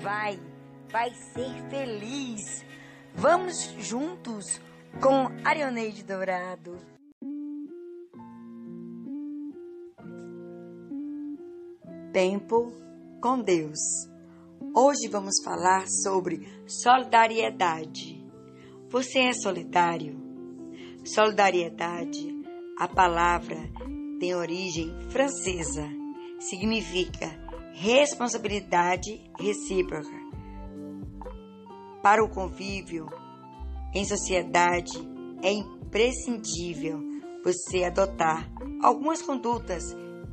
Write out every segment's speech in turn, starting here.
vai, vai ser feliz. Vamos juntos com Arioneide Dourado. Tempo com Deus. Hoje vamos falar sobre solidariedade. Você é solidário? Solidariedade, a palavra tem origem francesa. Significa responsabilidade recíproca. Para o convívio em sociedade é imprescindível você adotar algumas condutas,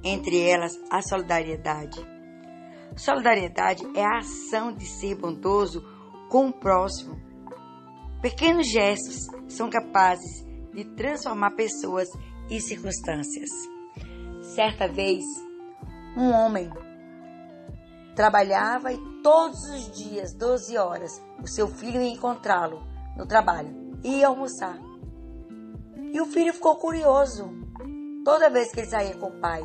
entre elas a solidariedade. Solidariedade é a ação de ser bondoso com o próximo. Pequenos gestos são capazes de transformar pessoas e circunstâncias. Certa vez, um homem trabalhava e todos os dias, 12 horas, o seu filho ia encontrá-lo no trabalho e ia almoçar. E o filho ficou curioso. Toda vez que ele saía com o pai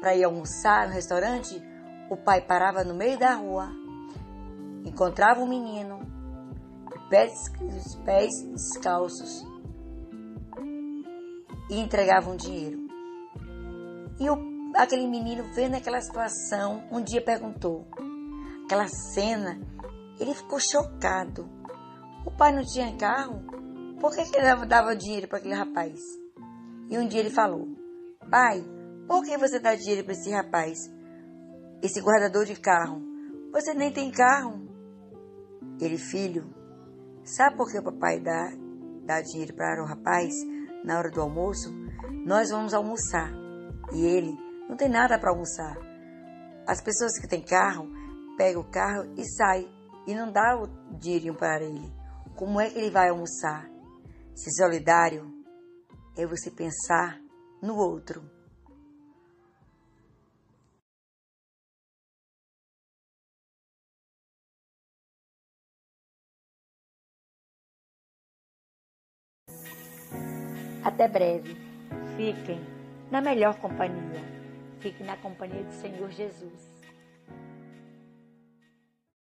para ir almoçar no restaurante, o pai parava no meio da rua, encontrava o um menino, pés, os pés descalços, e entregava um dinheiro. E o aquele menino vendo aquela situação, um dia perguntou, aquela cena, ele ficou chocado. O pai não tinha carro? Por que, que ele dava dinheiro para aquele rapaz? E um dia ele falou: Pai, por que você dá dinheiro para esse rapaz? Esse guardador de carro. Você nem tem carro. Ele, filho, sabe por que o papai dá, dá dinheiro para o rapaz na hora do almoço? Nós vamos almoçar. E ele não tem nada para almoçar. As pessoas que têm carro pegam o carro e saem e não dá o dinheirinho para ele. Como é que ele vai almoçar? Ser solidário é você pensar no outro. Até breve. Fiquem na melhor companhia. Fique na companhia do Senhor Jesus.